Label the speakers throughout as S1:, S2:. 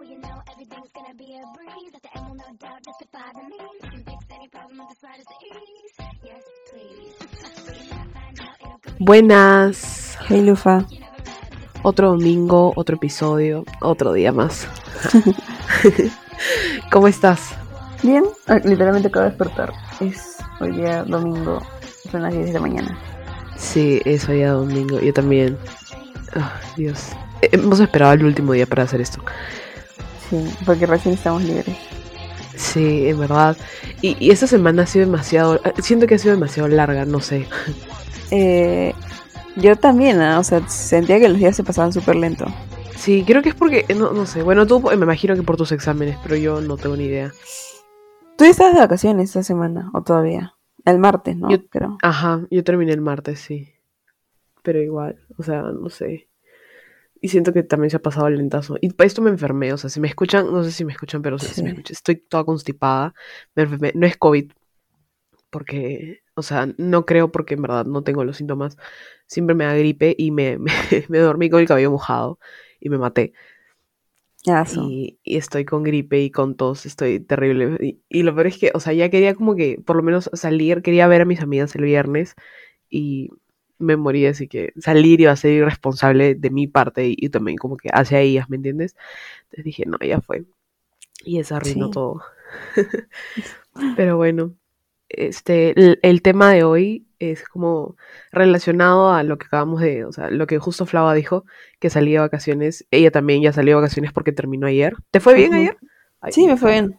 S1: Well, you know everything's gonna be a breeze. At the end, will no doubt justify the means. We can fix any problem with the slightest ease. Yes, please. Find out it'll go
S2: Buenas.
S3: Hey Lufa,
S2: Otro domingo, otro episodio, otro día más. ¿Cómo estás?
S3: bien, Ah, literalmente acabo de despertar. Es hoy día domingo, son las 10 de la mañana.
S2: Sí, es hoy día domingo. Yo también. Ah, Dios. Eh, Hemos esperado el último día para hacer esto.
S3: Sí, porque recién estamos libres.
S2: Sí, en verdad. Y, y esta semana ha sido demasiado. eh, Siento que ha sido demasiado larga, no sé.
S3: Eh, yo también, ah, o sea, sentía que los días se pasaban súper lento.
S2: Sí, creo que es porque. eh, No, no sé. Bueno, tú eh, me imagino que por tus exámenes, pero yo no tengo ni idea.
S3: ¿Tú estás de vacaciones esta semana o todavía? El martes, ¿no?
S2: Yo-
S3: Creo.
S2: Ajá, yo terminé el martes, sí. Pero igual, o sea, no sé. Y siento que también se ha pasado lentazo. Y para esto me enfermé, o sea, si me escuchan, no sé si me escuchan, pero si- si me
S3: Sí.
S2: escuchan, estoy toda constipada. Me enfermé. No es COVID, porque, o sea, no creo porque en verdad no tengo los síntomas. Siempre me da gripe y me, me, me dormí con el cabello mojado y me maté. Y, y estoy con gripe y con tos, estoy terrible. Y, y lo peor es que, o sea, ya quería como que por lo menos salir, quería ver a mis amigas el viernes y me morí, así que salir iba a ser irresponsable de mi parte y, y también como que hacia ellas, ¿me entiendes? Entonces dije, no, ya fue. Y eso arruinó
S3: Sí.
S2: todo. Pero bueno, este, el, el tema de hoy es como relacionado a lo que acabamos de, o sea, lo que justo Flava dijo, que salía de vacaciones. Ella también ya salió de vacaciones porque terminó ayer. ¿Te fue bien
S3: Ujú.
S2: ayer? Ay,
S3: Sí, me fue bien.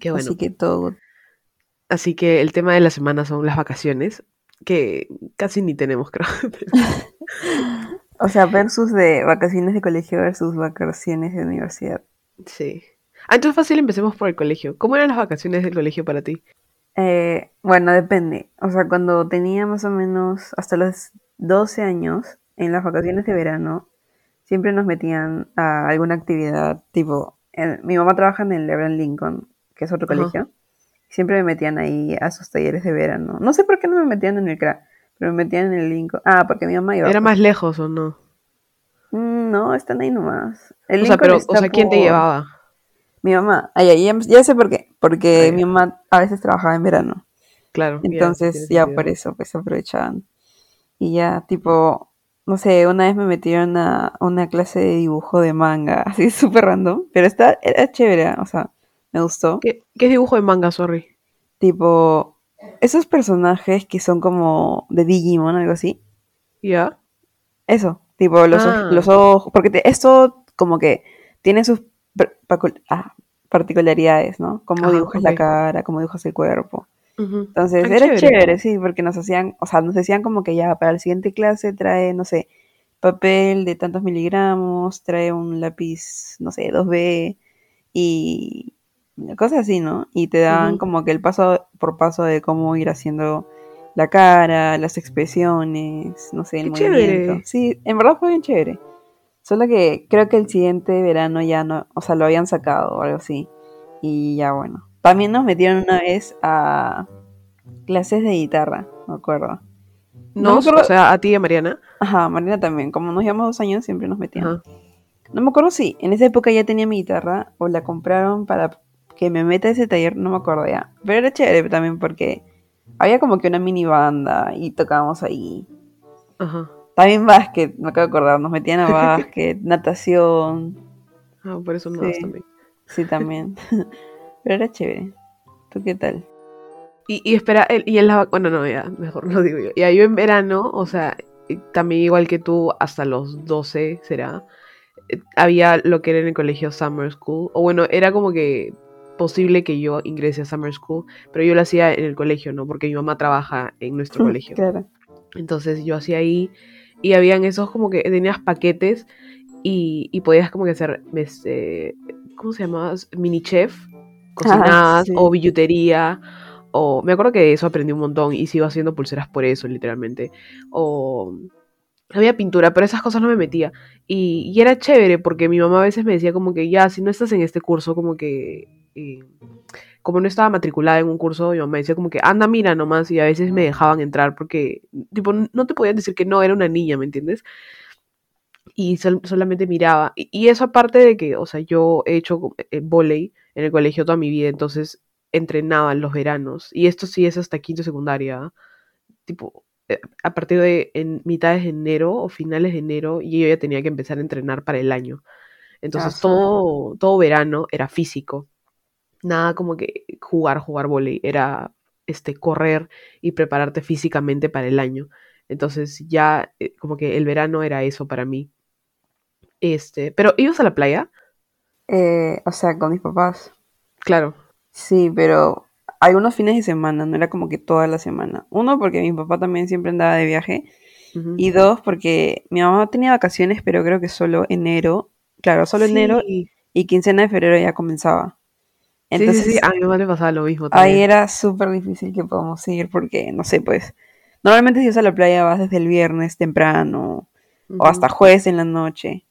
S2: Qué bueno.
S3: Así que todo.
S2: Así que el tema de la semana son las vacaciones, que casi ni tenemos, creo.
S3: O sea, versus de vacaciones de colegio versus vacaciones de universidad.
S2: sí. Ah, entonces fácil, empecemos por el colegio. ¿Cómo eran las vacaciones del colegio para ti?
S3: Eh, bueno, depende. O sea, cuando tenía más o menos hasta los 12 años, en las vacaciones de verano, siempre nos metían a alguna actividad, tipo, en- mi mamá trabaja en el Abraham Lincoln, que es otro
S2: Ajá.
S3: colegio. Siempre me metían ahí a sus talleres de verano. No sé por qué no me metían en el CRA, pero me metían en el Lincoln. Ah, porque mi mamá iba.
S2: ¿Era más lejos o no?
S3: Mm, No, están ahí nomás. El
S2: O sea, pero, o sea, ¿quién te llevaba?
S3: Mi mamá. Ay, ay, ya, ya sé por qué. Porque
S2: ya.
S3: mi mamá a veces trabajaba en verano.
S2: Claro. ya,
S3: Entonces, ya
S2: sentido.
S3: por eso, pues aprovechaban. Y ya, tipo, no sé, una vez me metieron a una clase de dibujo de manga, así súper random, pero está, era chévere, o sea, me gustó.
S2: ¿Qué, qué es dibujo de manga, sorry?
S3: Tipo, esos personajes que son como de Digimon, algo así.
S2: ¿Ya?
S3: Eso, tipo, los,
S2: Ah.
S3: los ojos, porque te- esto como que tiene sus ah, particularidades, ¿no? Cómo
S2: Ajá,
S3: dibujas la cara, cómo dibujas el cuerpo. Entonces,
S2: Ah,
S3: era
S2: chévere.
S3: chévere. sí, porque nos hacían, o sea, nos decían como que ya para la siguiente clase trae, no sé, papel de tantos miligramos, trae un lápiz, no sé, 2B y cosas así, ¿no? Y te dan
S2: Ujú.
S3: como que el paso por paso de cómo ir haciendo la cara, las expresiones, no sé, el
S2: Qué
S3: movimiento.
S2: chévere.
S3: Sí, en verdad fue bien chévere. Solo que creo que el siguiente verano ya no, o sea, lo habían sacado o algo así. Y ya bueno. También nos metieron una vez a clases de guitarra, me acuerdo. No
S2: No,
S3: me acuerdo-
S2: o sea, a ti y a Mariana.
S3: Ajá, Marina también. Como nos llevamos dos años, siempre nos metían.
S2: Ajá.
S3: No me acuerdo si en esa época ya tenía mi guitarra o la compraron para que me meta a ese taller, no me acuerdo ya. Pero era chévere también porque había como que una mini banda y tocábamos ahí.
S2: Ajá.
S3: También básquet, me acabo de acordar, nos metían a básquet, natación,
S2: Ah, por eso no
S3: Sí.
S2: también.
S3: sí también. Pero era chévere. ¿Tú qué tal?
S2: Y, y espera, el- y en la... Bueno, no, ya, mejor lo digo yo. Ya yo en verano, o sea, también igual que tú, hasta los 12 será, eh, había lo que era en el colegio Summer School. O bueno, era como que posible que yo ingrese a Summer School, pero yo lo hacía en el colegio, ¿no? Porque mi mamá trabaja en nuestro colegio.
S3: Claro.
S2: Entonces yo hacía ahí y habían esos como que tenías paquetes y, y podías como que hacer, este, ¿cómo se llamaba? Mini chef, cocinadas
S3: sí.
S2: o billutería. O me acuerdo que de eso aprendí un montón y sigo haciendo pulseras por eso, literalmente. O había pintura, pero esas cosas no me metía. Y, y era chévere porque mi mamá a veces me decía como que ya, si no estás en este curso, como que... eh, como no estaba matriculada en un curso, mi mamá decía como que anda, mira nomás, y a veces me dejaban entrar porque, tipo, no te podían decir que no, era una niña, ¿me entiendes? y sol- solamente miraba. Y, y eso aparte de que, o sea, yo he hecho eh, vóley en el colegio toda mi vida, entonces entrenaba en los veranos. Y esto sí es hasta quinto secundaria. ¿ah? Tipo, eh, a partir de en mitades de enero o finales de enero, y yo ya tenía que empezar a entrenar para el año. Entonces todo, todo verano era físico. Nada como que jugar, jugar vóley. Era este, correr y prepararte físicamente para el año. Entonces ya eh, como que el verano era eso para mí. Este, pero ¿ibas a la playa?
S3: Eh, o sea, con mis papás.
S2: Claro.
S3: Sí, pero algunos fines de semana, no era como que toda la semana. Uno, porque mi papá también siempre andaba de viaje. Y dos, porque mi mamá tenía vacaciones, pero creo que solo enero. Claro, solo enero
S2: Sí.
S3: y quincena de febrero ya comenzaba.
S2: Sí, sí,
S3: Entonces,
S2: sí, a mi mamá le pasaba lo mismo
S3: ahí era súper difícil que podamos ir porque, no sé, pues, normalmente si vas a la playa vas desde el viernes temprano o hasta jueves en la noche,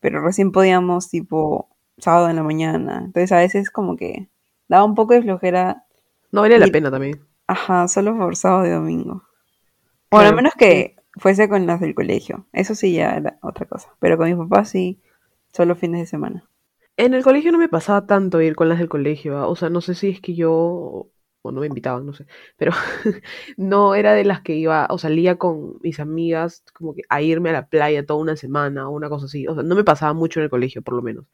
S3: pero recién podíamos tipo sábado en la mañana. Entonces a veces como que daba un poco de flojera
S2: No valía la pena también.
S3: ajá, solo por sábado y domingo. Bueno, a
S2: Claro,
S3: menos que fuese con las del colegio. Eso sí ya era otra cosa. Pero con mis papás sí, solo fines de semana.
S2: En el colegio no me pasaba tanto ir con las del colegio, ¿ah? O sea, no sé si es que yo, o no me invitaban, no sé, pero no era de las que iba, o salía con mis amigas como que a irme a la playa toda una semana o una cosa así. O sea, no me pasaba mucho en el colegio, por lo menos.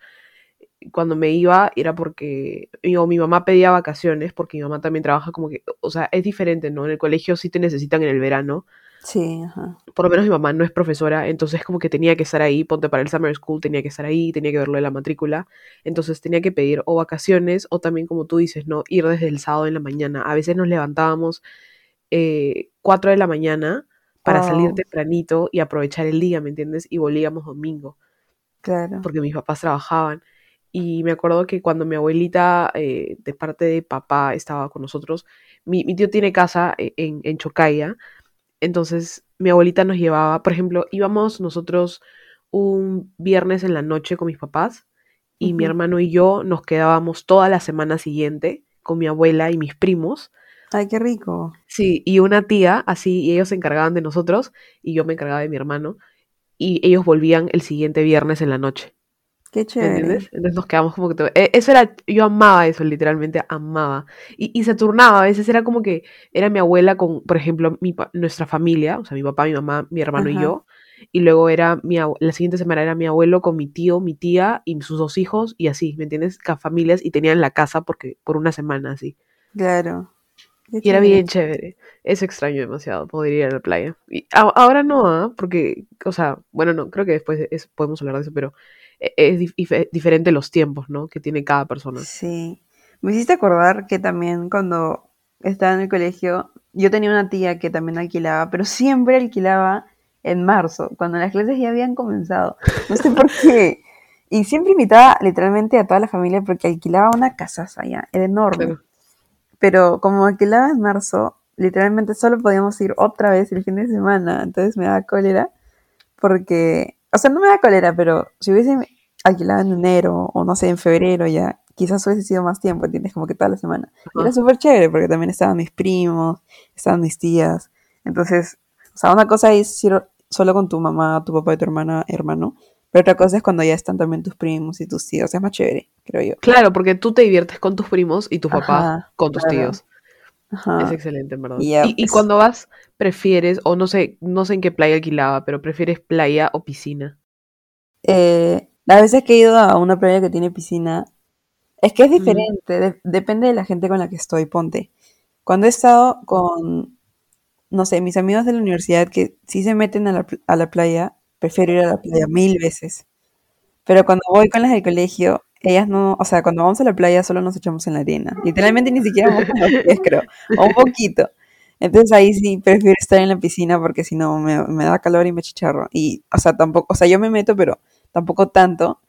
S2: Cuando me iba era porque o mi mamá pedía vacaciones, porque mi mamá también trabaja como que, o sea, es diferente, ¿no? En el colegio sí te necesitan en el verano,
S3: Sí, ajá.
S2: por lo menos mi mamá no es profesora, entonces como que tenía que estar ahí, ponte para el summer school, tenía que estar ahí, tenía que verlo de la matrícula, entonces tenía que pedir o vacaciones o también como tú dices, ¿no? Ir desde el sábado en la mañana. A veces nos levantábamos eh, 4 de la mañana para salir
S3: Wow,
S2: tempranito y aprovechar el día, ¿me entiendes? Y volvíamos domingo,
S3: claro.
S2: porque mis papás trabajaban. Y me acuerdo que cuando mi abuelita, eh, de parte de papá, estaba con nosotros, mi, mi tío tiene casa eh, en, en Chocaya, entonces, mi abuelita nos llevaba, por ejemplo, íbamos nosotros un viernes en la noche con mis papás y mi hermano y yo nos quedábamos toda la semana siguiente con mi abuela y mis primos.
S3: Ay, qué rico.
S2: Sí, y una tía, así, y ellos se encargaban de nosotros y yo me encargaba de mi hermano y ellos volvían el siguiente viernes en la noche.
S3: Qué
S2: ¿Me
S3: chévere.
S2: entiendes? Entonces nos quedamos como que... todo- e- Eso era... Yo amaba eso, literalmente amaba. Y, y se turnaba, a veces era como que era mi abuela con, por ejemplo, mi, nuestra familia, o sea, mi papá, mi mamá, mi hermano y
S3: Ajá.
S2: yo. Y luego era mi... La siguiente semana era mi abuelo con mi tío, mi tía y sus dos hijos y así, ¿me entiendes? Familias y tenían la casa porque por una semana así.
S3: Claro. Qué
S2: Y era bien chévere. Eso extraño demasiado, poder ir a la playa. Y a- ahora no, ¿ah? Porque, o sea, bueno, no, creo que después es- podemos hablar de eso, pero es dif- dife- diferente los tiempos, ¿no? Que tiene cada persona.
S3: Sí. Me hiciste acordar que también cuando estaba en el colegio, yo tenía una tía que también alquilaba, pero siempre alquilaba en marzo, cuando las clases ya habían comenzado. No sé por qué. Y siempre invitaba literalmente a toda la familia porque alquilaba una casa allá, era enorme.
S2: Claro.
S3: Pero como alquilaba en marzo, literalmente solo podíamos ir otra vez el fin de semana. Entonces me daba cólera porque, o sea, no me da cólera, pero si hubiese alquilado en enero o no sé, en febrero ya, quizás hubiese sido más tiempo, ¿entiendes? Como que toda la semana. Era súper chévere porque también estaban mis primos, estaban mis tías. Entonces, o sea, una cosa es ir solo con tu mamá, tu papá y tu hermana, hermano. Pero otra cosa es cuando ya están también tus primos y tus tíos. Es más chévere, creo yo.
S2: Claro, porque tú te diviertes con tus primos y tus papás
S3: Ajá,
S2: con tus
S3: claro.
S2: tíos. Es excelente, en verdad.
S3: Y
S2: Y, y
S3: pues,
S2: cuando vas, prefieres, o no sé, no sé en qué playa alquilaba, pero prefieres playa o piscina.
S3: eh, las veces que he ido a una playa que tiene piscina, es que es diferente, de- depende de la gente con la que estoy, ponte. Cuando he estado con, no sé, mis amigos de la universidad que sí se meten a la, a la playa, prefiero ir a la playa mil veces. Pero cuando voy con las del colegio, ellas no, o sea, cuando vamos a la playa solo nos echamos en la arena. Literalmente ni siquiera mojan los pies, creo, o un poquito. Entonces ahí sí prefiero estar en la piscina porque si no me, me da calor y me chicharro. Y, o sea, tampoco, o sea, yo me meto, pero tampoco tanto.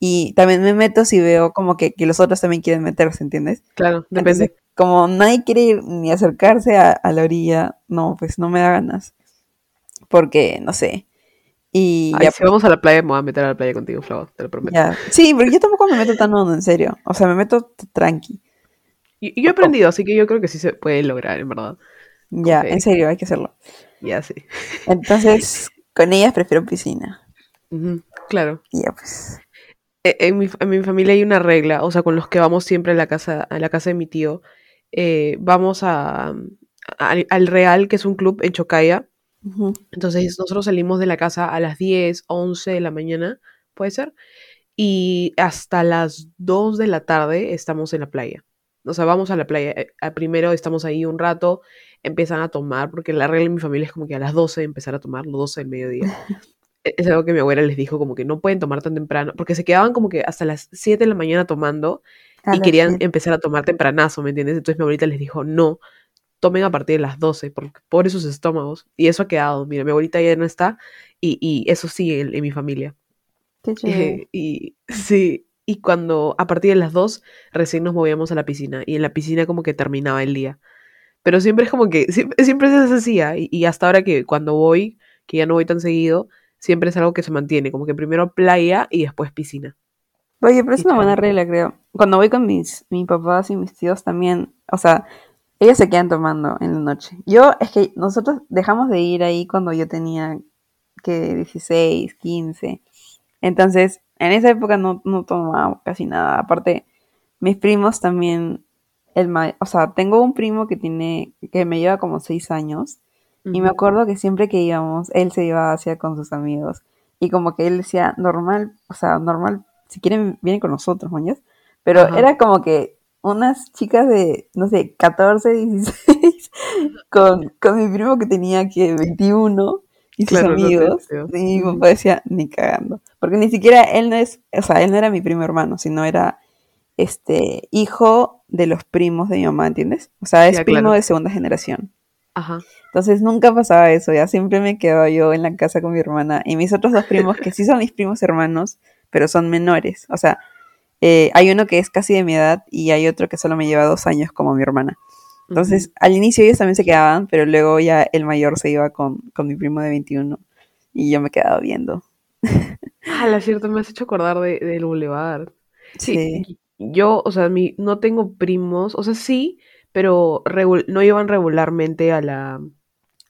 S3: Y también me meto si veo como que, que los otros también quieren meterse, ¿entiendes?
S2: Claro,
S3: Entonces,
S2: depende.
S3: como nadie quiere ir ni acercarse a, a la orilla, no, pues no me da ganas. Porque, no sé. Y
S2: Ay,
S3: ya,
S2: si vamos a la playa, me voy a meter a la playa contigo, Flava, te lo prometo.
S3: ya. Sí, porque yo tampoco me meto tan hondo, en serio. O sea, me meto tranqui.
S2: Y, y yo he aprendido, así que yo creo que sí se puede lograr, en verdad.
S3: Ya, en serio, hay que hacerlo.
S2: Ya sí.
S3: Entonces, con ellas prefiero piscina.
S2: Claro.
S3: Ya pues.
S2: E- En mi, en mi familia hay una regla, o sea, con los que vamos siempre a la casa, a la casa de mi tío, eh, vamos a, al Real, que es un club en Chocaya. Entonces nosotros salimos de la casa a las 10, 11 de la mañana, puede ser, y hasta las 2 de la tarde estamos en la playa. O sea, vamos a la playa. eh, Primero estamos ahí un rato, empiezan a tomar, porque la regla en mi familia es como que a las 12 empezar a tomar, los 12 del mediodía. E- Es algo que mi abuela les dijo, como que no pueden tomar tan temprano, porque se quedaban como que hasta las 7 de la mañana tomando
S3: A
S2: y querían
S3: siete.
S2: empezar a tomar tempranazo, ¿me entiendes? Entonces mi abuelita les dijo, no, tomen a partir de las 12, porque por sus estómagos. Y eso ha quedado, mira, mi abuelita ya no está y, y eso sigue en, en mi familia.
S3: Qué.
S2: Eh, y sí, y cuando a partir de las 2 recién nos movíamos a la piscina y en la piscina como que terminaba el día. Pero siempre es como que, siempre, siempre así, ¿ah? y, y hasta ahora que cuando voy, que ya no voy tan seguido, siempre es algo que se mantiene, como que primero playa y después piscina.
S3: Oye, pero es una buena regla, creo. Cuando voy con mis, mis papás y mis tíos también, o sea, ellos se quedan tomando en la noche. Yo, es que nosotros dejamos de ir ahí cuando yo tenía, que 16, 15. Entonces, en esa época no, no tomaba casi nada. Aparte, mis primos también, el o sea, tengo un primo que tiene, que me lleva como 6 años. Y me acuerdo que siempre que íbamos, él se iba hacia con sus amigos. Y como que él decía, normal, o sea, normal, si quieren, vienen con nosotros, moñas. Pero
S2: Ajá.
S3: era como que unas chicas de, no sé, 14, 16, con, con mi primo que tenía que 21 y sus
S2: Claro,
S3: amigos. Y mi papá decía, ni cagando. Porque ni siquiera él no es, o sea, él no era mi primo hermano, sino era este hijo de los primos de mi mamá, ¿entiendes? O sea, es
S2: Ya,
S3: primo
S2: claro.
S3: de segunda generación.
S2: Ajá.
S3: Entonces nunca pasaba eso, ya siempre me quedaba yo en la casa con mi hermana y mis otros dos primos, que sí son mis primos hermanos, pero son menores. O sea, eh, hay uno que es casi de mi edad y hay otro que solo me lleva dos años como mi hermana. Entonces, al inicio ellos también se quedaban, pero luego ya el mayor se iba con, con mi primo de 21 y yo me quedaba viendo.
S2: Ah, la cierto, me has hecho acordar de, del Boulevard. Sí,
S3: Sí.
S2: yo, o sea, mi, no tengo primos, o sea, sí, pero no iban regularmente a la,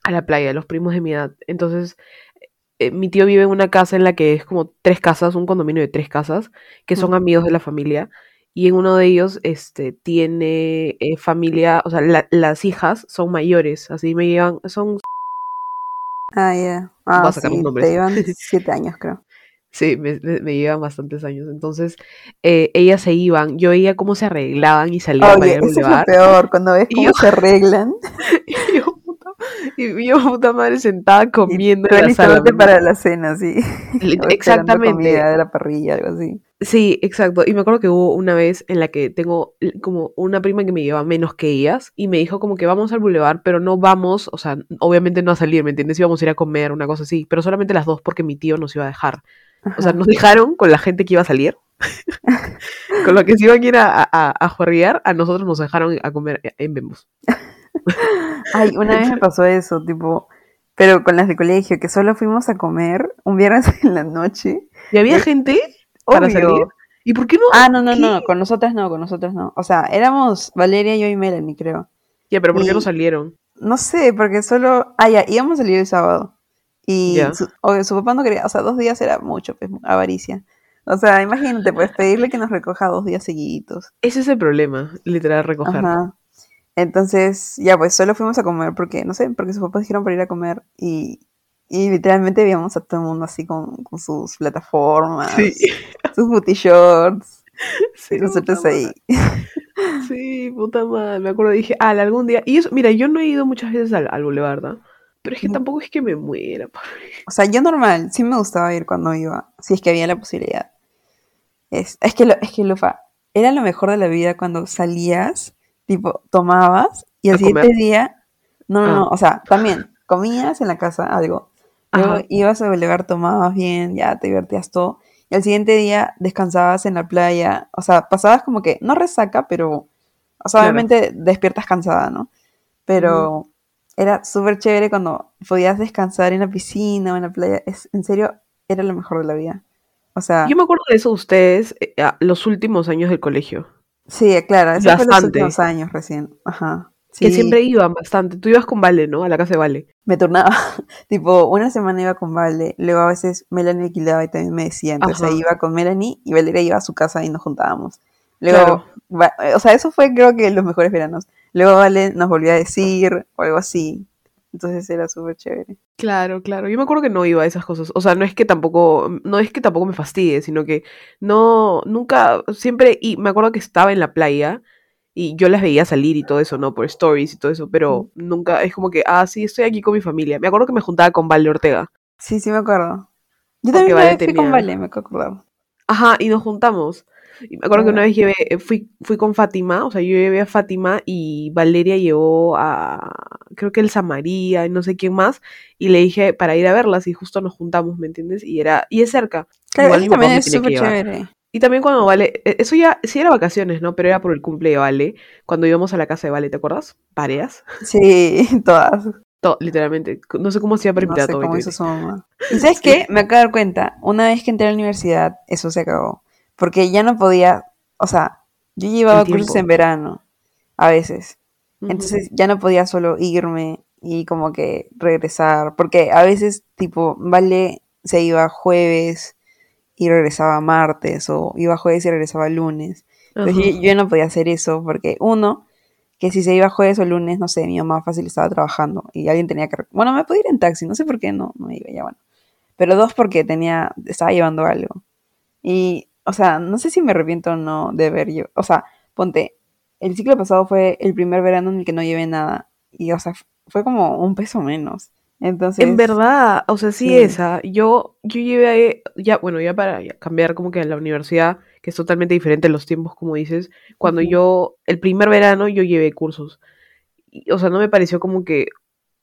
S2: a la playa, los primos de mi edad. Entonces, eh, mi tío vive en una casa en la que es como tres casas, un condominio de tres casas, que son amigos de la familia. Y en uno de ellos, este, tiene eh, familia, o sea, la- las hijas son mayores, así me llevan, son,
S3: Ah, ya.
S2: voy
S3: Ah,
S2: a sacar
S3: sí,
S2: nombres.
S3: te llevan siete años, creo.
S2: Sí, me, me- llevan bastantes años. Entonces, eh, ellas se iban, yo veía cómo se arreglaban y salían para
S3: Oye,
S2: ir al
S3: eso es lo peor, cuando ves cómo
S2: yo-
S3: se arreglan
S2: Y yo, puta, madre, sentada comiendo en la sala.
S3: alistándote
S2: ¿me
S3: para la cena, sí.
S2: Exactamente.
S3: comida de la parrilla, algo así.
S2: Sí, exacto. Y me acuerdo que hubo una vez en la que tengo como una prima que me lleva menos que ellas y me dijo como que vamos al boulevard, pero no vamos, o sea, obviamente no a salir, ¿me entiendes? Íbamos a ir a comer, una cosa así, pero solamente las dos porque mi tío nos iba a dejar. O sea, nos dejaron con la gente que iba a salir. con lo que se iban a ir a, a, a a nosotros nos dejaron a comer en Bembos.
S3: Ay, una vez me pasó eso, tipo, pero con las de colegio, que solo fuimos a comer un viernes en la noche.
S2: ¿Y había
S3: Eh,
S2: gente para
S3: Obvio.
S2: salir? ¿Y por qué no?
S3: Ah, no, no, no, con nosotras no, con nosotras no. O sea, éramos Valeria, yo y Melanie, creo.
S2: Ya, pero ¿por qué no salieron?
S3: No sé, porque solo. Ah, ya, íbamos a salir el sábado. Y
S2: Ya.
S3: su, obvio, su papá no quería, o sea, dos días era mucho, pues, avaricia. O sea, imagínate, pues, pedirle que nos recoja dos días seguiditos.
S2: Ese es el problema, literal, recoger.
S3: Ajá. Entonces, ya, pues, solo fuimos a comer porque, no sé, porque sus papás dijeron para ir a comer y, y literalmente veíamos a todo el mundo así con, con sus plataformas,
S2: Sí.
S3: sus booty shorts,
S2: Sí,
S3: y nosotros ahí.
S2: Sí, puta madre. Me acuerdo, dije, ah, algún día. Y eso, mira, yo no he ido muchas veces al, al Boulevard, ¿no? Pero es que tampoco es que me muera.
S3: O sea, yo normal, sí me gustaba ir cuando iba, si es que había la posibilidad. Es, es que, lo, es que, Lufa, era lo mejor de la vida cuando salías, tipo, tomabas y
S2: A
S3: siguiente
S2: comer.
S3: día, no, no,
S2: Ah.
S3: no, o sea, también comías en la casa algo, luego
S2: Ajá.
S3: ibas a Boulevard, tomabas bien, ya te divertías todo, y al siguiente día descansabas en la playa, o sea, pasabas como que, no resaca, pero, o sea,
S2: Claro.
S3: obviamente despiertas cansada, ¿no? Pero era súper chévere cuando podías descansar en la piscina o en la playa, es, en serio, era lo mejor de la vida. O sea,
S2: Yo me acuerdo de eso de ustedes eh, los últimos años del colegio.
S3: Sí, claro, eso fue los
S2: Bastante.
S3: últimos años recién, ajá.
S2: Que
S3: Sí.
S2: siempre iban bastante. Tú ibas con Vale, ¿no? A la casa de Vale.
S3: Me turnaba. tipo, una semana iba con Vale, luego a veces Melanie alquilaba y también me decía. Entonces
S2: Ajá.
S3: ahí iba con Melanie y Valeria iba a su casa y nos juntábamos. Luego,
S2: Claro.
S3: va- o sea, eso fue creo que los mejores veranos. Luego Vale nos volvió a decir o algo así. Entonces era súper chévere.
S2: Claro, claro. Yo me acuerdo que no iba a esas cosas. O sea, no es que tampoco, no es que tampoco me fastidie, sino que no, nunca, siempre, y me acuerdo que estaba en la playa y yo las veía salir y todo eso, ¿no? Por stories y todo eso, pero nunca, es como que, ah, sí, estoy aquí con mi familia. Me acuerdo que me juntaba con Vale Ortega.
S3: Sí, sí me acuerdo. Yo
S2: Porque
S3: también
S2: Vale
S3: fui con
S2: tenía-
S3: Vale, me acordaba.
S2: Ajá, y nos juntamos. Y me acuerdo que una vez llevé, eh, fui, fui con Fátima, o sea, yo llevé a Fátima y Valeria llevó a, creo que Elsa María y no sé quién más, y le dije para ir a verlas y justo nos juntamos, ¿me entiendes? Y era, y es cerca.
S3: Claro,
S2: Igual
S3: también es súper chévere.
S2: Y también cuando Vale, eh, eso ya, sí era vacaciones, ¿no? Pero era por el cumple de Vale, cuando íbamos a la casa de Vale, ¿te acuerdas? Varias.
S3: Sí, todas.
S2: To- literalmente. No sé cómo hacía para
S3: No
S2: invitar
S3: sé
S2: a todo.
S3: cómo
S2: y
S3: hizo
S2: todo.
S3: su mamá. ¿Y sabes qué? Me acabo de dar cuenta. Una vez que entré a la universidad, eso se acabó. Porque ya no podía, o sea, yo llevaba cursos en verano, a veces. Entonces ya no podía solo irme y como que regresar. Porque a veces, tipo, Vale se iba jueves y regresaba martes, o iba jueves y regresaba lunes. Entonces yo, yo no podía hacer eso porque, uno, que si se iba jueves o lunes, no sé, mi mamá fácil estaba trabajando y alguien tenía que... Bueno, me podía ir en taxi, no sé por qué no, no iba, ya bueno. Pero dos, porque tenía, estaba llevando algo. Y, o sea, no sé si me arrepiento o no de haber yo, o sea, ponte, el ciclo pasado fue el primer verano en el que no llevé nada y, o sea, fue como un peso menos. Entonces,
S2: En verdad, o sea, sí,
S3: sí.
S2: esa. Yo, yo llevé, ya, bueno, ya para cambiar como que a la universidad, que es totalmente diferente a los tiempos, como dices, cuando yo, el primer verano yo llevé cursos. Y, o sea, no me pareció como que,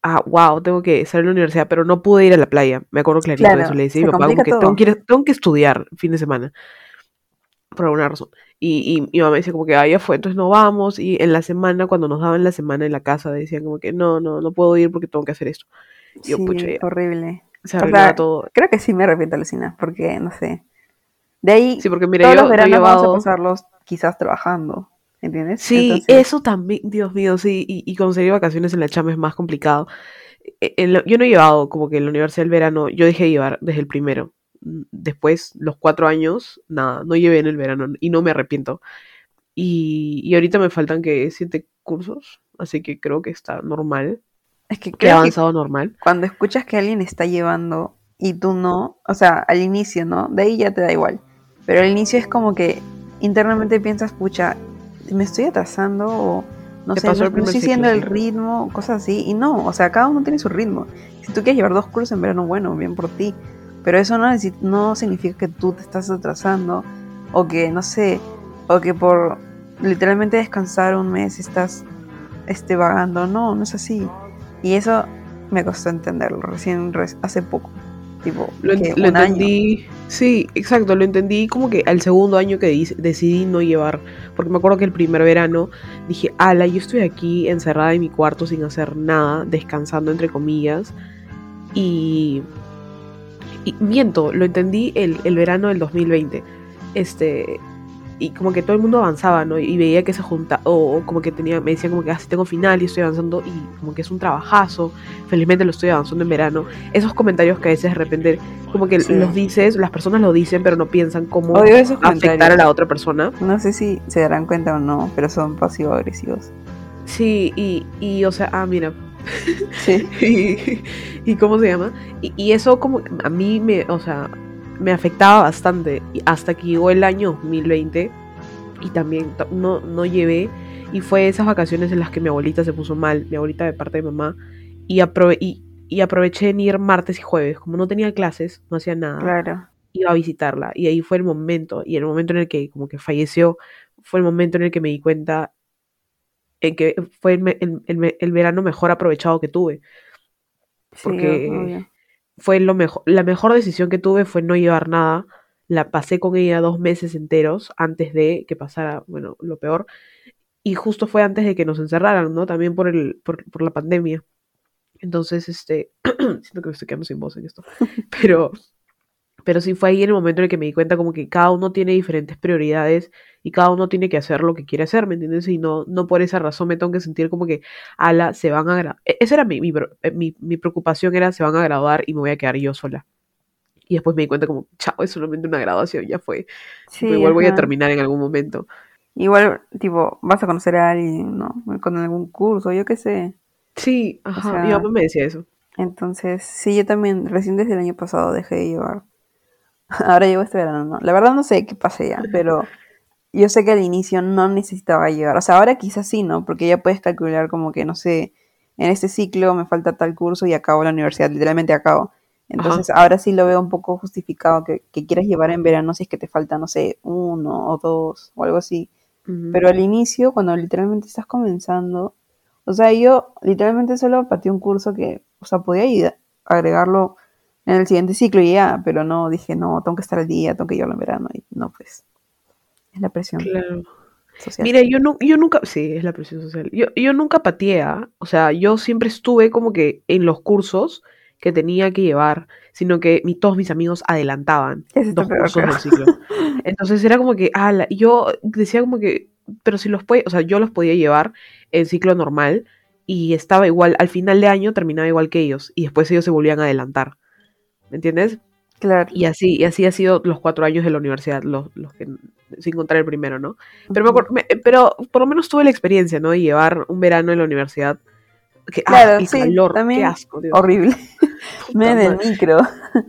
S2: ah, wow, tengo que estar en la universidad, pero no pude ir a la playa. Me acuerdo clarito de
S3: Claro,
S2: eso. Le decía a mi papá como que tengo que, ir- tengo que estudiar fin de semana, por alguna razón. Y, y mi mamá decía como que, ah, ya fue, entonces no vamos. Y en la semana, cuando nos daban la semana en la casa, decían como que, no, no, no puedo ir porque tengo que hacer esto. Yo,
S3: sí,
S2: pucha, ya.
S3: horrible.
S2: Se
S3: O sea,
S2: todo.
S3: creo que sí me arrepiento, Lucina, porque, no sé, de ahí
S2: Sí, porque mira,
S3: todos
S2: yo,
S3: los
S2: yo he
S3: veranos vamos a
S2: llevado...
S3: pasarlos quizás trabajando, ¿entiendes?
S2: Sí,
S3: Entonces,
S2: eso también, Dios mío, sí, y, y conseguir vacaciones en la chamba es más complicado. E- en lo- yo no he llevado como que en la universidad del verano, yo dejé de llevar desde el primero. Después, los cuatro años, nada, no llevé en el verano y no me arrepiento. Y, y ahorita me faltan que siete cursos, así que creo que está normal,
S3: es que
S2: que he
S3: creo que
S2: avanzado normal.
S3: cuando escuchas que alguien está llevando y tú no, o sea, al inicio, ¿no? De ahí ya te da igual. Pero al inicio es como que internamente piensas, pucha, me estoy atrasando o no sé, no, no estoy siguiendo el ritmo, cosas así. Y no, o sea, cada uno tiene su ritmo. Si tú quieres llevar dos cursos en verano, bueno, bien por ti. Pero eso no, no significa que tú te estás atrasando o que, no sé, o que por literalmente descansar un mes estás este, vagando. No, no es así. Y eso me costó entenderlo recién hace poco. Tipo,
S2: Lo, en-
S3: que
S2: lo
S3: un año.
S2: entendí, sí, exacto, lo entendí como que al segundo año que decidí no llevar, porque me acuerdo que el primer verano dije, ala, yo estoy aquí encerrada en mi cuarto sin hacer nada, descansando entre comillas, y, y miento, lo entendí el, el verano del 2020, este, y como que todo el mundo avanzaba, ¿no? Y veía que se junta, o, como que tenía, me decía como que, ah, sí tengo final y estoy avanzando, y como que es un trabajazo, felizmente lo estoy avanzando en verano, esos comentarios que a veces de repente como que
S3: Sí.
S2: los dices, las personas lo dicen, pero no piensan cómo
S3: Odio esos
S2: afectar a la otra persona.
S3: No sé si se darán cuenta o no, pero son pasivo-agresivos.
S2: Sí, y, y o sea, ah, mira,
S3: Sí.
S2: y, y cómo se llama, y, y eso como a mí me, o sea, me afectaba bastante, hasta que llegó el año 2020 y también no, no llevé, y fue esas vacaciones en las que mi abuelita se puso mal, mi abuelita de parte de mamá, y, aprove y, y aproveché en ir martes y jueves, como no tenía clases, no hacía nada.
S3: Claro.
S2: iba a visitarla y ahí fue el momento y el momento en el que como que falleció fue el momento en el que me di cuenta en que fue el, me- el- el el verano mejor aprovechado que tuve.
S3: Sí,
S2: Porque-
S3: obvio.
S2: fue lo mejor la mejor decisión que tuve fue no llevar nada. La pasé con ella dos meses enteros antes de que pasara bueno lo peor. Y justo fue antes de que nos encerraran no también por el por, por la pandemia. Entonces este siento que me estoy quedando sin voz en esto. Pero Pero sí fue ahí en el momento en el que me di cuenta como que cada uno tiene diferentes prioridades y cada uno tiene que hacer lo que quiere hacer, ¿me entiendes? Y no, no por esa razón me tengo que sentir como que, ala, se van a graduar. Esa era mi, eh, mi- mi preocupación, era se van a graduar y me voy a quedar yo sola. Y después me di cuenta como, chao, es solamente una graduación, ya fue.
S3: Sí,
S2: igual voy a terminar en algún momento.
S3: Igual, tipo, vas a conocer a alguien, ¿no? Con algún curso, yo qué sé.
S2: Sí, ajá, mi
S3: sea,
S2: mamá me decía eso.
S3: Entonces, sí, yo también, recién desde el año pasado dejé de llevar. Ahora llevo este verano, ¿no? La verdad no sé qué pase ya, pero yo sé que al inicio no necesitaba llevar. O sea, ahora quizás sí, ¿no? Porque ya puedes calcular como que, no sé, en este ciclo me falta tal curso y acabo la universidad, literalmente acabo. Entonces, ahora sí lo veo un poco justificado que, que quieras llevar en verano si es que te falta, no sé, uno o dos o algo así. Pero al inicio, cuando literalmente estás comenzando, o sea, yo literalmente solo pateé un curso que, o sea, podía ir- agregarlo en el siguiente ciclo y ya, pero no dije, no, tengo que estar al día, tengo que llevarlo en verano. Y no, pues, es la presión
S2: Claro.
S3: social.
S2: Mira, yo, nu- yo nunca, sí, es la presión social. Yo, yo nunca pateé, ¿ah? o sea, yo siempre estuve como que en los cursos que tenía que llevar, sino que mi, todos mis amigos adelantaban dos
S3: peor,
S2: cursos del ciclo. Entonces era como que, ah, la- yo decía como que, pero si los puede, o sea, yo los podía llevar en ciclo normal y estaba igual, al final de año terminaba igual que ellos y después ellos se volvían a adelantar. ¿Me entiendes?
S3: Claro.
S2: Y así, y así ha sido los cuatro años de la universidad, los, los que, sin contar el primero, ¿no? Pero, me acuerdo- me- pero por lo menos tuve la experiencia, ¿no? De llevar un verano en la universidad. Que, ah,
S3: Claro,
S2: el
S3: sí,
S2: calor,
S3: también
S2: qué asco, Dios.
S3: Horrible. Me en el
S2: madre.
S3: micro.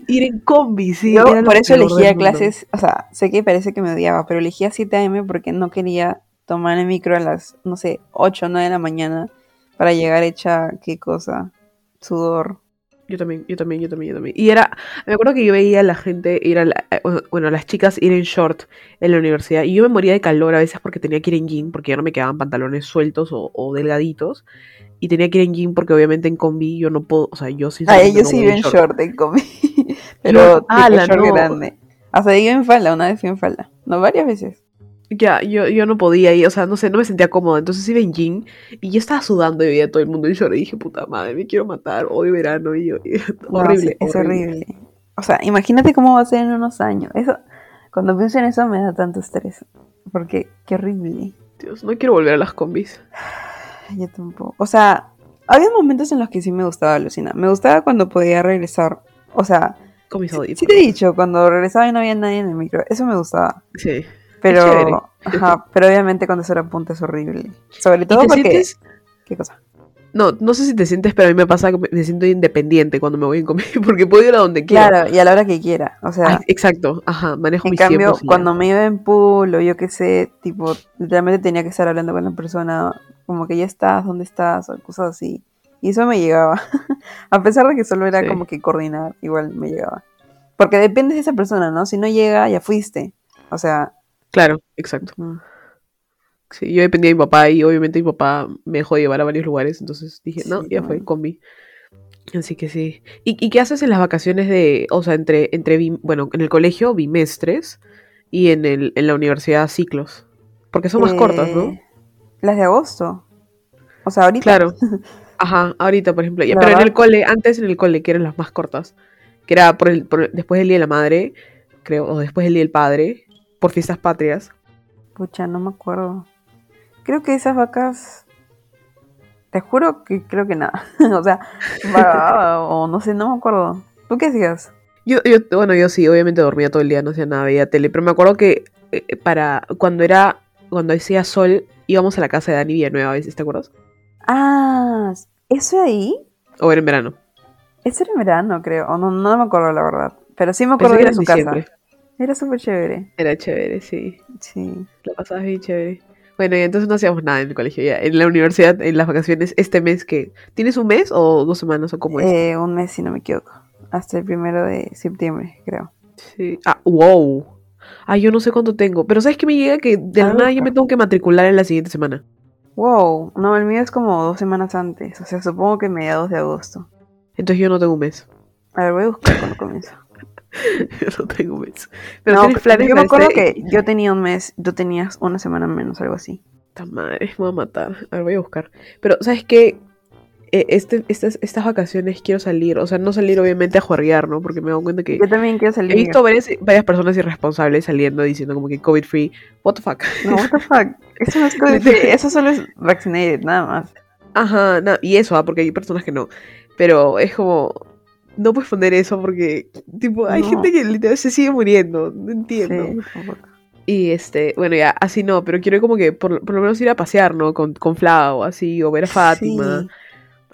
S2: Ir en combi, sí.
S3: Yo por eso elegía
S2: del
S3: clases, o sea, sé que parece que me odiaba, pero elegía 7 AM porque no quería tomar el micro a las, no sé, 8 o 9 de la mañana para llegar hecha, qué cosa, sudor.
S2: Yo también, yo también, yo también, yo también. Y era, me acuerdo que yo veía a la gente ir a la, eh, bueno, a las chicas ir en short en la universidad y yo me moría de calor a veces porque tenía que ir en jean, porque ya no me quedaban pantalones sueltos o, o delgaditos. Y tenía que ir en jean porque obviamente en combi yo no puedo, o sea, yo
S3: Ah,
S2: sinceramente
S3: yo
S2: no
S3: sí iba en short en combi, pero
S2: Yo-
S3: tipo
S2: ala,
S3: short
S2: no.
S3: grande. Hasta iba en falda, una vez fui en falda, no varias veces.
S2: Ya, yo, yo no podía ir, o sea, no sé, no me sentía cómoda. Entonces iba en jean y yo estaba sudando y veía a todo el mundo en short y dije, puta madre, me quiero matar, odio verano y, yo- y-
S3: No,
S2: horrible,
S3: sí, es horrible. O sea, imagínate cómo va a ser en unos años. Eso, cuando pienso en eso me da tanto estrés, porque qué horrible.
S2: Dios, no quiero volver a las combis.
S3: Yo tampoco. O sea, había momentos en los que sí me gustaba alucinar. Me gustaba cuando podía regresar. O sea,
S2: Con mis
S3: sí,
S2: audífonos.
S3: sí te he dicho, cuando regresaba y no había nadie en el micro. Eso me gustaba.
S2: Sí.
S3: Pero, ajá, pero obviamente cuando eso era punta es horrible. Sobre
S2: ¿Y
S3: todo porque.
S2: sientes?
S3: ¿Qué cosa?
S2: No, no sé si te sientes, pero a mí me pasa que me- siento independiente cuando me voy en combi, porque puedo ir a donde quiera.
S3: Claro, y a la hora que quiera. O sea,
S2: Ay, exacto, ajá, manejo
S3: en
S2: mis
S3: cambio,
S2: tiempos. y ya.
S3: cuando me iba en pool o yo qué sé, tipo, literalmente tenía que estar hablando con la persona, como que ya estás, ¿dónde estás? O cosas así. Y eso me llegaba. a pesar de que solo era
S2: Sí.
S3: como que coordinar, igual me llegaba. Porque depende de esa persona, ¿no? Si no llega, ya fuiste. O sea,
S2: Claro, exacto.
S3: mm,
S2: Sí, yo dependía de mi papá y obviamente mi papá me dejó llevar a varios lugares, entonces dije, no, ya fue, combi. Así que sí. ¿Y, y qué haces en las vacaciones de, o sea, entre, entre, bueno, en el colegio, bimestres, y en, el, en la universidad, ciclos? Porque son más cortas, ¿no?
S3: eh, Las de agosto. O sea, ahorita.
S2: Claro. Ajá, ahorita, por ejemplo. Ya, pero en el cole, antes en el cole, que eran las más cortas, que era por el, por- después del Día de la Madre, creo, o después del Día del Padre, por fiestas patrias.
S3: Pucha, no me acuerdo. Creo que esas vacas. Te juro que creo que nada. o sea, o no sé, no me acuerdo. ¿Tú qué hacías?
S2: Yo, yo, bueno, yo sí, obviamente dormía todo el día, no hacía nada, veía tele, pero me acuerdo que eh, para cuando era, cuando hacía sol, íbamos a la casa de Dani Villanueva ¿te acuerdas?
S3: Ah, ¿eso ahí?
S2: O era en verano.
S3: Eso era en verano, creo. O no, no me acuerdo, la verdad. Pero sí me acuerdo
S2: que
S3: de
S2: era
S3: su casa. Era súper chévere.
S2: Era chévere, sí.
S3: Sí.
S2: La pasabas bien chévere. Bueno, y entonces no hacíamos nada en el colegio ya. En la universidad, en las vacaciones, este mes que... ¿Tienes un mes o dos semanas o cómo es?
S3: Eh, un mes, si no me equivoco. Hasta el primero de septiembre, creo.
S2: Sí. Ah, wow. Ah, yo no sé cuánto tengo. Pero ¿sabes qué me llega? Que de la
S3: Ah,
S2: nada yo me tengo que matricular en la siguiente semana.
S3: Wow, no, el mío es como dos semanas antes. O sea, supongo que mediados de agosto.
S2: Entonces yo no tengo un mes.
S3: A ver, voy a buscar cuando comienza.
S2: yo no tengo un mes. Pero
S3: no, yo me acuerdo que yo tenía un mes, tú tenías una semana menos, algo así.
S2: Puta madre, me voy a matar. A ver, voy a buscar. Pero, ¿sabes qué? eh, este, estas, estas vacaciones quiero salir, o sea, no salir obviamente a juerguear, ¿no? Porque me doy cuenta que
S3: Yo también quiero salir.
S2: he visto varias, varias personas irresponsables saliendo diciendo como que COVID free, what the fuck.
S3: No, what the fuck. Eso no es COVID free, Eso solo es vaccinated, nada más.
S2: Ajá, na- y eso, ah, porque hay personas que no. Pero es como, no puedes poner eso porque, tipo, hay
S3: No.
S2: gente que literal se sigue muriendo, no entiendo.
S3: Sí.
S2: Y este, bueno, ya, así no, pero quiero como que por, por lo menos ir a pasear, ¿no? Con, con Flau, así, o ver a Fátima,
S3: Sí.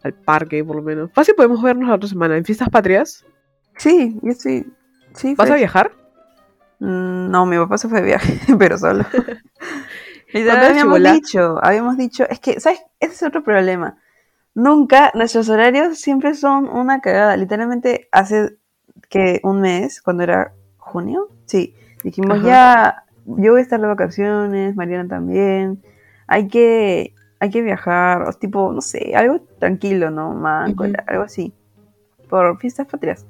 S2: al parque, por lo menos. Fácil podemos vernos la otra semana, en Fiestas Patrias.
S3: Sí, yo estoy. Sí,
S2: ¿Vas a viajar?
S3: Mm, No, mi papá se fue de viaje, pero solo. Habíamos
S2: chibola?
S3: dicho, habíamos dicho, es que, ¿sabes? Ese es otro problema. Nunca, nuestros horarios siempre son una cagada. Literalmente hace que un mes, cuando era junio, sí, dijimos
S2: Ajá.
S3: ya, yo voy a estar de vacaciones, Mariana también, hay que, hay que viajar, o tipo, no sé, algo tranquilo, ¿no?
S2: Ujú.
S3: algo así, por fiestas patrias.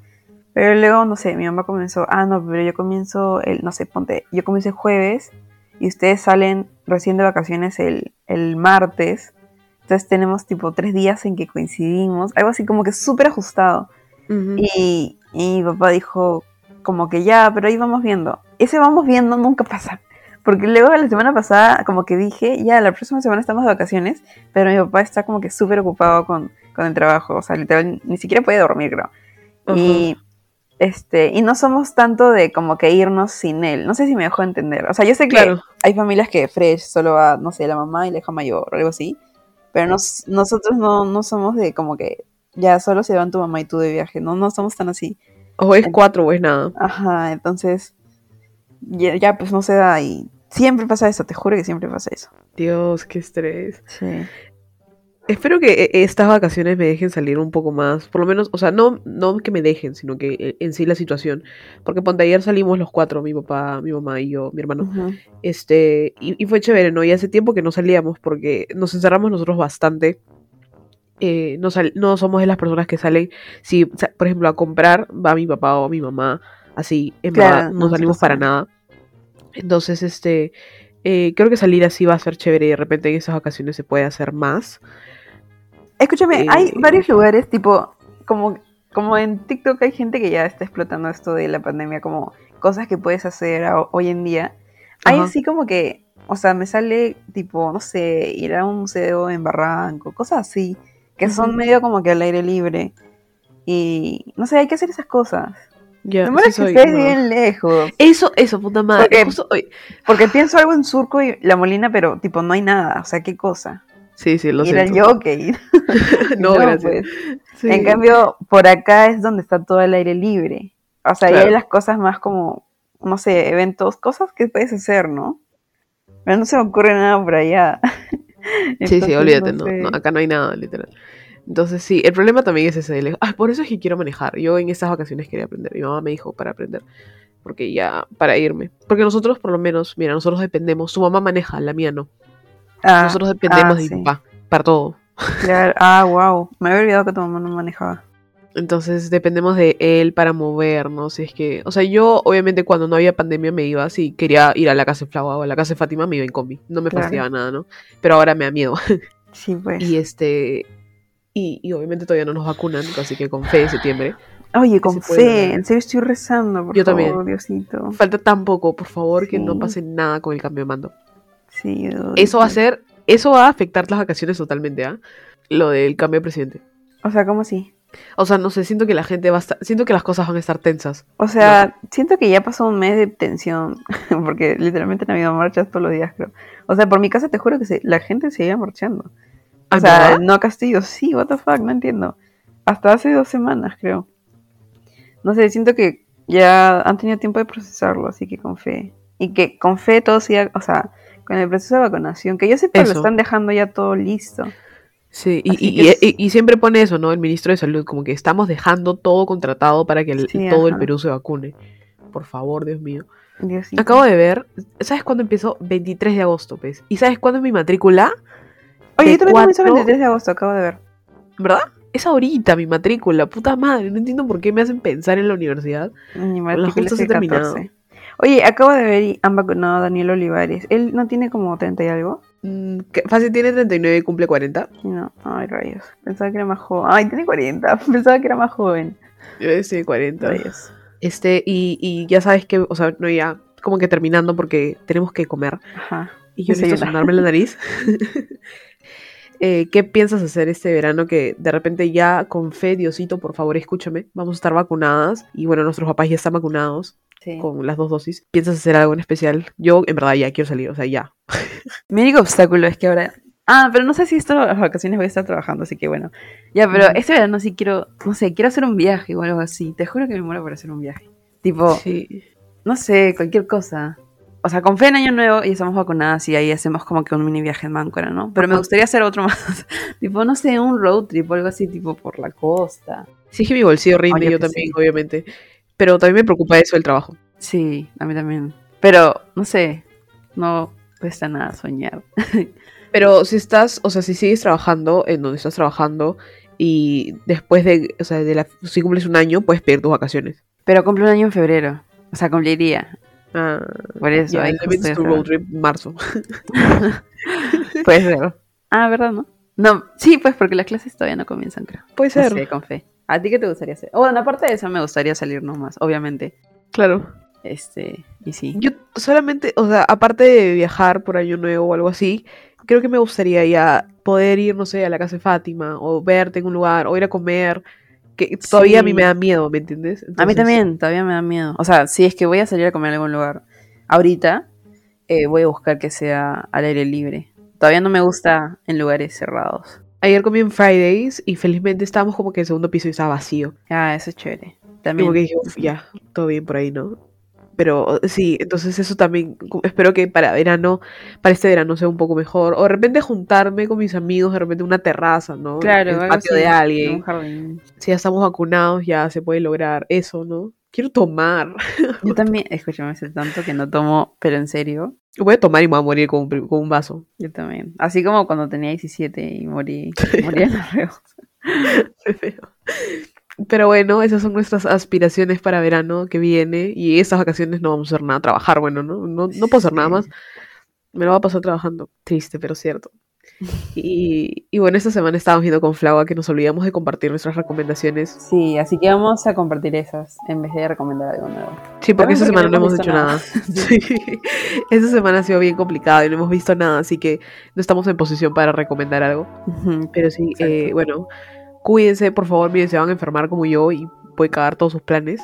S3: Pero luego, no sé, mi mamá comenzó, ah, no, pero yo comienzo el, no sé, ponte, yo comienzo el jueves y ustedes salen recién de vacaciones el, el martes. Entonces tenemos tipo tres días en que coincidimos, algo así como que súper ajustado.
S2: Ujú.
S3: Y, y mi papá dijo como que ya, pero ahí vamos viendo. Ese vamos viendo nunca pasa. Porque luego la semana pasada como que dije, ya, la próxima semana estamos de vacaciones, pero mi papá está como que súper ocupado con, con el trabajo. O sea, literal, ni siquiera puede dormir, creo.
S2: Ajá.
S3: Y este, y no somos tanto de como que irnos sin él. No sé si me dejó entender. O sea, yo sé que
S2: Claro.
S3: hay familias que fresh solo va, no sé, la mamá y la hija mayor o algo así. Pero nos- nosotros no, no somos de como que ya solo se van tu mamá y tú de viaje. No, no somos tan así.
S2: O es cuatro o es nada.
S3: Ajá, entonces ya, ya, pues no se da y siempre pasa eso, te juro que siempre pasa eso.
S2: Dios, qué estrés.
S3: Sí.
S2: Espero que eh, estas vacaciones me dejen salir un poco más, por lo menos, o sea, no, no que me dejen, sino que eh, en sí la situación. Porque ponte ayer salimos los cuatro, mi papá, mi mamá y yo, mi hermano.
S3: Ujú.
S2: Este, y, y fue chévere, ¿no? Y hace tiempo que no salíamos porque nos encerramos nosotros bastante. Eh, no, sal- no somos de las personas que salen, si, por ejemplo, a comprar, va mi papá o mi mamá, así, en
S3: Claro,
S2: verdad, no salimos para nada. Entonces, este, eh, creo que salir así va a ser chévere y de repente en esas vacaciones se puede hacer más.
S3: Escúchame,
S2: Eh,
S3: hay varios lugares, tipo, como, como en TikTok hay gente que ya está explotando esto de la pandemia, como cosas que puedes hacer hoy en día. Hay así como que, o sea, me sale, tipo, no sé, ir a un museo en Barranco, cosas así, que son medio como que al aire libre. Y, no sé, hay que hacer esas cosas.
S2: Ya,
S3: Demora
S2: sí
S3: que estés
S2: no.
S3: bien lejos.
S2: Eso, eso, puta madre.
S3: Porque- Porque pienso algo en Surco y La Molina, pero tipo no hay nada. O sea, qué cosa.
S2: Sí, sí, lo
S3: al
S2: siento.
S3: jockey.
S2: No, gracias.
S3: pues.
S2: Sí.
S3: En cambio, por acá es donde está todo el aire libre. O sea, ahí hay las cosas más como, no sé, eventos, cosas que puedes hacer, ¿no? Pero no se me ocurre nada por allá.
S2: Sí, sí, olvídate, no,
S3: sé.
S2: no, acá no hay nada, literal. Entonces, sí, el problema también es ese. Ah, por eso es que quiero manejar. Yo en estas vacaciones quería aprender. Mi mamá me dijo para aprender. Porque ya, para irme. Porque nosotros, por lo menos, mira, nosotros dependemos. Su mamá maneja, la mía no.
S3: Ah,
S2: nosotros dependemos
S3: ah,
S2: de
S3: sí.
S2: mi papá para todo.
S3: claro. Ah, wow. Me había olvidado que tu mamá no manejaba.
S2: Entonces, dependemos de él para movernos. Es que, o sea, yo, obviamente, cuando no había pandemia me iba. Si quería ir a la casa de Flava o a la casa de Fátima, me iba en combi. No me
S3: Claro.
S2: fastidiaba nada, ¿no? Pero ahora me da miedo.
S3: Sí, pues.
S2: Y este. Y, y obviamente todavía no nos vacunan, así que con fe, septiembre.
S3: Oye, con
S2: puede
S3: fe.
S2: lograr.
S3: En serio estoy rezando, por
S2: Yo
S3: favor,
S2: también.
S3: Diosito.
S2: Falta tan poco, por favor, que no
S3: Sí.
S2: pase nada con el cambio de mando.
S3: Sí,
S2: Eso va a ser, eso va a afectar las vacaciones totalmente, ¿ah? Lo del cambio de presidente.
S3: O sea, ¿cómo así?
S2: O sea, no sé, siento que la gente va a estar, siento que las cosas van a estar tensas.
S3: O sea, siento que ya pasó un mes de tensión, porque literalmente han habido marchas todos los días, creo. O sea, por mi casa te juro que se- la gente seguía marchando. O
S2: ¿Ah,
S3: sea,
S2: no?
S3: no Castillo, sí, what the fuck, no entiendo. Hasta hace dos semanas, creo. No sé, siento que ya han tenido tiempo de procesarlo, así que con fe. Y que con fe todo siga, o sea, con el proceso de vacunación, que yo sepa lo
S2: Eso.
S3: están dejando ya todo listo.
S2: Sí, y,
S3: Así
S2: y-
S3: que
S2: y-
S3: es-
S2: y- y siempre pone eso, ¿no? El ministro de Salud, como que estamos dejando todo contratado para que el-
S3: Sí,
S2: todo el. Perú se vacune. Por favor, Dios mío.
S3: Diosito.
S2: Acabo de ver, ¿sabes cuándo empezó? 23 de agosto, pues. ¿Y sabes cuándo es mi matrícula?
S3: Oye,
S2: de
S3: yo también comienzo el
S2: cuatro-
S3: 23 de agosto, acabo de ver.
S2: ¿Verdad? Es ahorita mi matrícula, puta madre. No entiendo por qué me hacen pensar en la universidad.
S3: Mi
S2: la
S3: matrícula
S2: justa
S3: es
S2: se
S3: el
S2: ha terminado.
S3: 14. Oye, acabo de ver y han vacunado a Daniel Olivares. Él no tiene como 30 y algo.
S2: Mm, Fácil tiene 39 y cumple 40.
S3: Sí, no. Ay, rayos. Pensaba que era más joven. Ay, tiene 40. Pensaba que era más joven.
S2: Yo estoy 40.
S3: Rayos.
S2: Este, y, y ya sabes que, o sea, no ya, como que terminando porque tenemos que comer.
S3: Ajá.
S2: Y yo necesito sonarme la nariz. Eh, ¿Qué piensas hacer este verano que de repente ya con fe, Diosito, por favor escúchame, vamos a estar vacunadas y bueno, nuestros papás ya están vacunados
S3: Sí.
S2: con las dos dosis. ¿Piensas hacer algo en especial? Yo en verdad ya quiero salir, o sea, ya.
S3: Mi único obstáculo es que ahora. Ah, pero no sé si esto las vacaciones voy a estar trabajando, así que bueno. Ya, pero este verano sí quiero, no sé, quiero hacer un viaje o algo así. Te juro que me muero por hacer un viaje. Tipo,
S2: Sí.
S3: no sé, cualquier cosa. O sea, con fe en Año Nuevo y estamos vacunadas y ahí hacemos como que un mini viaje en Máncora, ¿no? Pero me gustaría hacer otro más. tipo, no sé, un road trip o algo así, tipo por la costa.
S2: Sí es que mi bolsillo rinde,
S3: Oye,
S2: yo
S3: que
S2: también,
S3: sí.
S2: obviamente. Pero también me preocupa eso el trabajo.
S3: Sí, a mí también. Pero, no sé, no cuesta nada soñar.
S2: Pero si estás, o sea, si sigues trabajando en donde estás trabajando y después de, o sea, de la, si cumples un año, puedes pedir tus vacaciones.
S3: Pero cumple un año en febrero. O sea, cumpliría.
S2: Ah,
S3: Por eso, justo
S2: tu road trip marzo.
S3: Puede ser. Ah, ¿verdad, no? No, sí, pues porque las clases todavía no comienzan, creo.
S2: Puede
S3: No
S2: ser,
S3: sé, con fe. ¿A ti qué te gustaría hacer? Bueno, aparte de eso, me gustaría salir nomás, obviamente.
S2: claro.
S3: Este, y sí.
S2: Yo solamente, o sea, aparte de viajar por año nuevo o algo así, creo que me gustaría ya poder ir, no sé, a la casa de Fátima o verte en un lugar o ir a comer, que todavía a mí me da miedo, ¿me entiendes?
S3: A mí también, todavía me da miedo. O sea, si es que voy a salir a comer en algún lugar ahorita, eh, voy a buscar que sea al aire libre. Todavía no me gusta en lugares cerrados.
S2: Ayer comí en Fridays y felizmente estábamos como que en el segundo piso y estaba vacío.
S3: Ah, eso es chévere. También.
S2: Como que dije, "Uf, ya, todo bien por ahí, ¿no? Pero sí, entonces eso también, espero que para verano, para este verano sea un poco mejor. O de repente juntarme con mis amigos, de repente una terraza, ¿no?
S3: Claro,
S2: el patio
S3: así,
S2: de alguien.
S3: Un jardín.
S2: Si ya estamos vacunados, ya se puede lograr eso, ¿no? Quiero tomar.
S3: Yo también, escúchame, hace tanto que no tomo, pero en serio,
S2: Voy a tomar y me voy a morir con un, con un vaso.
S3: yo también. Así como cuando tenía 17 y morí, morí en.
S2: Pero bueno, esas son nuestras aspiraciones para verano que viene. Y estas vacaciones no vamos a hacer nada, trabajar, bueno, ¿no? No, no puedo hacer nada más. Me lo va a pasar trabajando. Triste, pero cierto. Y, y bueno, esta semana estábamos viendo con Flaua que nos olvidamos de compartir nuestras recomendaciones.
S3: Sí, así que vamos a compartir esas en vez de recomendar algo nuevo.
S2: Sí, porque esta semana no hemos hecho nada. Sí. Esta semana ha sido bien complicada y no hemos visto nada, así que no estamos en posición para recomendar algo. Pero sí, eh, bueno, cuídense, por favor, miren, se van a enfermar como yo y puede cagar todos sus planes.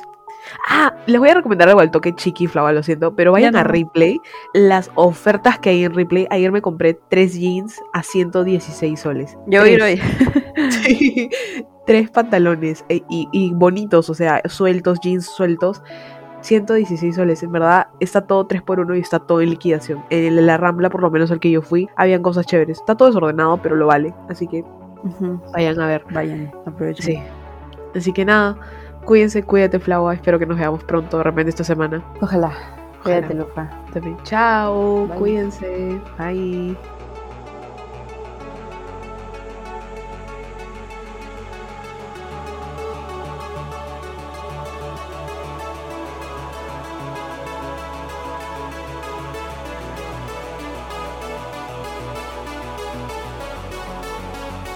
S2: Ah, les voy a recomendar algo al toque chiqui, Flava, lo siento, pero vayan
S3: Ya
S2: a. Replay. Las ofertas que hay en Replay, ayer me compré tres jeans a 116 soles.
S3: Yo voy a ir hoy.
S2: Sí, tres pantalones eh, y, y bonitos, o sea, sueltos, jeans sueltos. 116 soles, en verdad está todo 3x1 y está todo en liquidación. En la Rambla, por lo menos al que yo fui, habían cosas chéveres. Está todo desordenado, pero lo vale. Así que vayan a ver.
S3: Vayan, aprovechen.
S2: Sí. Así que nada, cuídense, cuídate, Flaua. Espero que nos veamos pronto, de repente esta semana.
S3: Ojalá.
S2: Ojalá.
S3: Cuídate, Lufa.
S2: También. Chao,
S3: Bye.
S2: cuídense. Bye.